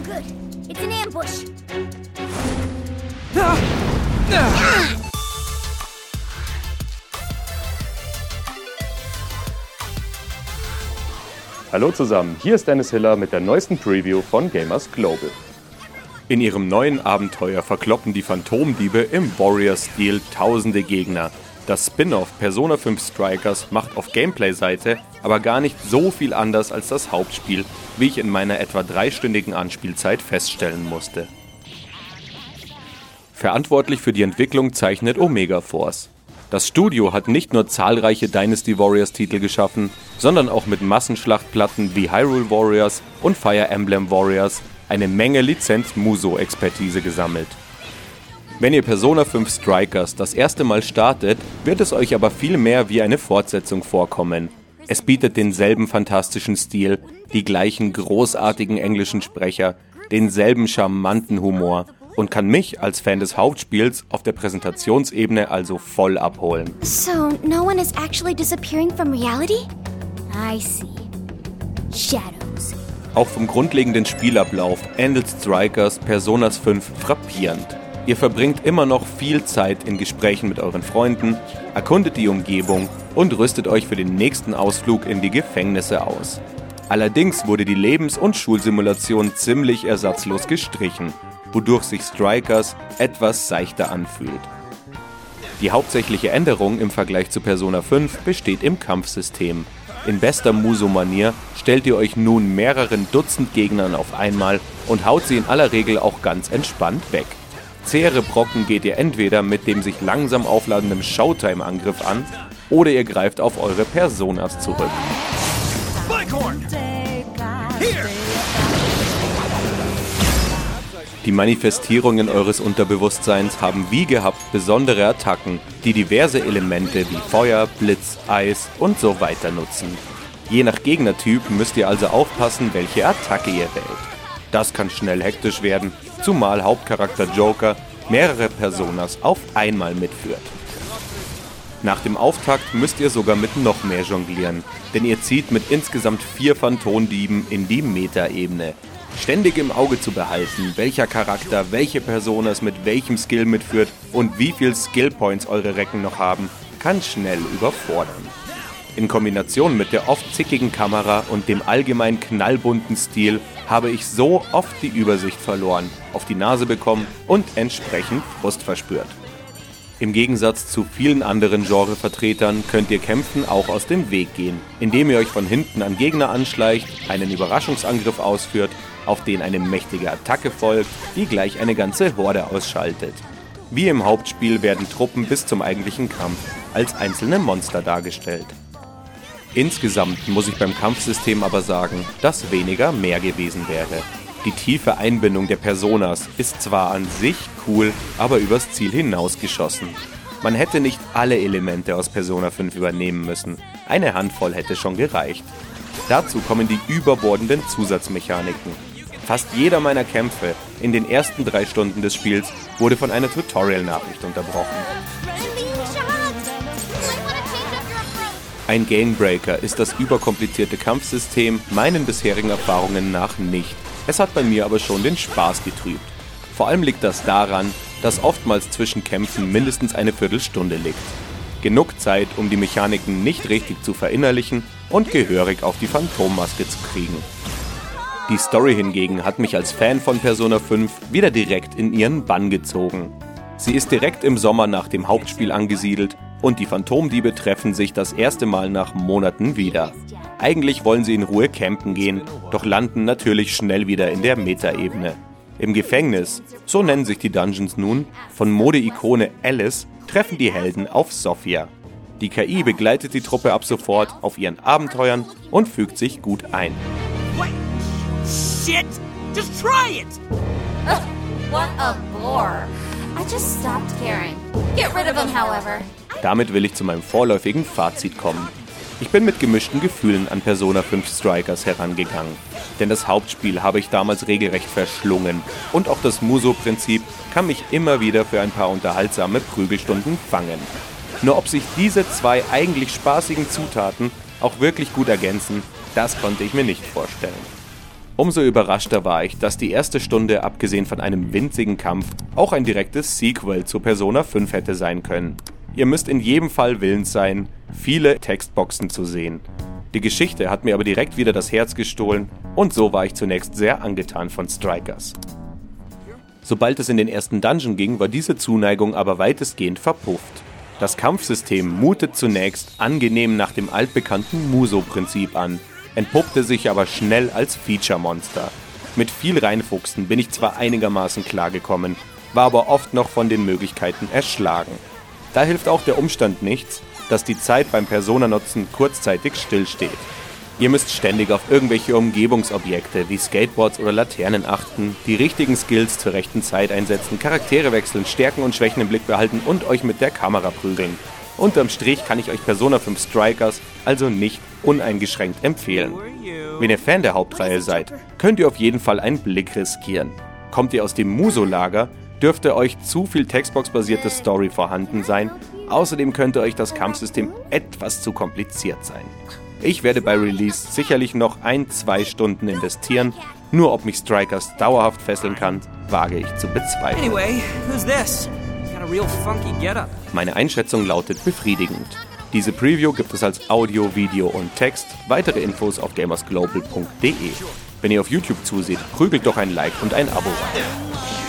no good. It's an ambush. Hallo zusammen, hier ist Dennis Hiller mit der neuesten Preview von Gamers Global. In ihrem neuen Abenteuer verkloppen die Phantomdiebe im Warrior-Stil tausende Gegner. Das Spin-off Persona 5 Strikers macht auf Gameplay-Seite aber gar nicht so viel anders als das Hauptspiel, wie ich in meiner etwa dreistündigen Anspielzeit feststellen musste. Verantwortlich für die Entwicklung zeichnet Omega Force. Das Studio hat nicht nur zahlreiche Dynasty Warriors Titel geschaffen, sondern auch mit Massenschlachtplatten wie Hyrule Warriors und Fire Emblem Warriors eine Menge Lizenz-Muso-Expertise gesammelt. Wenn ihr Persona 5 Strikers das erste Mal startet, wird es euch aber viel mehr wie eine Fortsetzung vorkommen. Es bietet denselben fantastischen Stil, die gleichen großartigen englischen Sprecher, denselben charmanten Humor und kann mich als Fan des Hauptspiels auf der Präsentationsebene also voll abholen. So, no one is actually disappearing from reality? I see. Shadows. Auch vom grundlegenden Spielablauf ähnelt Strikers Personas 5 frappierend. Ihr verbringt immer noch viel Zeit in Gesprächen mit euren Freunden, erkundet die Umgebung und rüstet euch für den nächsten Ausflug in die Gefängnisse aus. Allerdings wurde die Lebens- und Schulsimulation ziemlich ersatzlos gestrichen wodurch sich Strikers etwas seichter anfühlt. Die hauptsächliche Änderung im Vergleich zu Persona 5 besteht im Kampfsystem. In bester Muso-Manier stellt ihr euch nun mehreren Dutzend Gegnern auf einmal und haut sie in aller Regel auch ganz entspannt weg. Zähere Brocken geht ihr entweder mit dem sich langsam aufladenden Showtime-Angriff an oder ihr greift auf eure Personas zurück. Die Manifestierungen eures Unterbewusstseins haben wie gehabt besondere Attacken, die diverse Elemente wie Feuer, Blitz, Eis und so weiter nutzen. Je nach Gegnertyp müsst ihr also aufpassen, welche Attacke ihr wählt. Das kann schnell hektisch werden, zumal Hauptcharakter Joker mehrere Personas auf einmal mitführt. Nach dem Auftakt müsst ihr sogar mit noch mehr jonglieren, denn ihr zieht mit insgesamt vier Phantomdieben in die Metaebene, ständig im Auge zu behalten, welcher Charakter welche Person es mit welchem Skill mitführt und wie viel Skillpoints eure Recken noch haben, kann schnell überfordern. In Kombination mit der oft zickigen Kamera und dem allgemein knallbunten Stil habe ich so oft die Übersicht verloren, auf die Nase bekommen und entsprechend Frust verspürt. Im Gegensatz zu vielen anderen Genrevertretern könnt ihr Kämpfen auch aus dem Weg gehen, indem ihr euch von hinten an Gegner anschleicht, einen Überraschungsangriff ausführt auf den eine mächtige Attacke folgt, die gleich eine ganze Horde ausschaltet. Wie im Hauptspiel werden Truppen bis zum eigentlichen Kampf als einzelne Monster dargestellt. Insgesamt muss ich beim Kampfsystem aber sagen, dass weniger mehr gewesen wäre. Die tiefe Einbindung der Personas ist zwar an sich cool, aber übers Ziel hinausgeschossen. Man hätte nicht alle Elemente aus Persona 5 übernehmen müssen. Eine Handvoll hätte schon gereicht. Dazu kommen die überbordenden Zusatzmechaniken. Fast jeder meiner Kämpfe in den ersten drei Stunden des Spiels wurde von einer Tutorial-Nachricht unterbrochen. Ein Gamebreaker ist das überkomplizierte Kampfsystem meinen bisherigen Erfahrungen nach nicht. Es hat bei mir aber schon den Spaß getrübt. Vor allem liegt das daran, dass oftmals zwischen Kämpfen mindestens eine Viertelstunde liegt. Genug Zeit, um die Mechaniken nicht richtig zu verinnerlichen und gehörig auf die Phantommaske zu kriegen. Die Story hingegen hat mich als Fan von Persona 5 wieder direkt in ihren Bann gezogen. Sie ist direkt im Sommer nach dem Hauptspiel angesiedelt und die Phantomdiebe treffen sich das erste Mal nach Monaten wieder. Eigentlich wollen sie in Ruhe campen gehen, doch landen natürlich schnell wieder in der Metaebene. Im Gefängnis, so nennen sich die Dungeons nun, von Modeikone Alice treffen die Helden auf Sophia. Die KI begleitet die Truppe ab sofort auf ihren Abenteuern und fügt sich gut ein. Shit! Just try it! Ugh, what a bore. I just stopped caring. Get rid of him, however. Damit will ich zu meinem vorläufigen Fazit kommen. Ich bin mit gemischten Gefühlen an Persona 5 Strikers herangegangen. Denn das Hauptspiel habe ich damals regelrecht verschlungen. Und auch das Muso-Prinzip kann mich immer wieder für ein paar unterhaltsame Prügelstunden fangen. Nur ob sich diese zwei eigentlich spaßigen Zutaten auch wirklich gut ergänzen, das konnte ich mir nicht vorstellen. Umso überraschter war ich, dass die erste Stunde, abgesehen von einem winzigen Kampf, auch ein direktes Sequel zu Persona 5 hätte sein können. Ihr müsst in jedem Fall willens sein, viele Textboxen zu sehen. Die Geschichte hat mir aber direkt wieder das Herz gestohlen und so war ich zunächst sehr angetan von Strikers. Sobald es in den ersten Dungeon ging, war diese Zuneigung aber weitestgehend verpufft. Das Kampfsystem mutet zunächst angenehm nach dem altbekannten Muso-Prinzip an, entpuppte sich aber schnell als Feature-Monster. Mit viel Reinfuchsen bin ich zwar einigermaßen klargekommen, war aber oft noch von den Möglichkeiten erschlagen. Da hilft auch der Umstand nichts, dass die Zeit beim Persona-Nutzen kurzzeitig stillsteht. Ihr müsst ständig auf irgendwelche Umgebungsobjekte wie Skateboards oder Laternen achten, die richtigen Skills zur rechten Zeit einsetzen, Charaktere wechseln, Stärken und Schwächen im Blick behalten und euch mit der Kamera prügeln. Unterm Strich kann ich euch Persona 5 Strikers also nicht uneingeschränkt empfehlen. Wenn ihr Fan der Hauptreihe seid, könnt ihr auf jeden Fall einen Blick riskieren. Kommt ihr aus dem Muso-Lager, dürfte euch zu viel Textbox-basierte Story vorhanden sein. Außerdem könnte euch das Kampfsystem etwas zu kompliziert sein. Ich werde bei Release sicherlich noch ein, zwei Stunden investieren. Nur ob mich Strikers dauerhaft fesseln kann, wage ich zu bezweifeln. Anyway. Meine Einschätzung lautet befriedigend. Diese Preview gibt es als Audio, Video und Text. Weitere Infos auf gamersglobal.de. Wenn ihr auf YouTube zuseht, prügelt doch ein Like und ein Abo rein.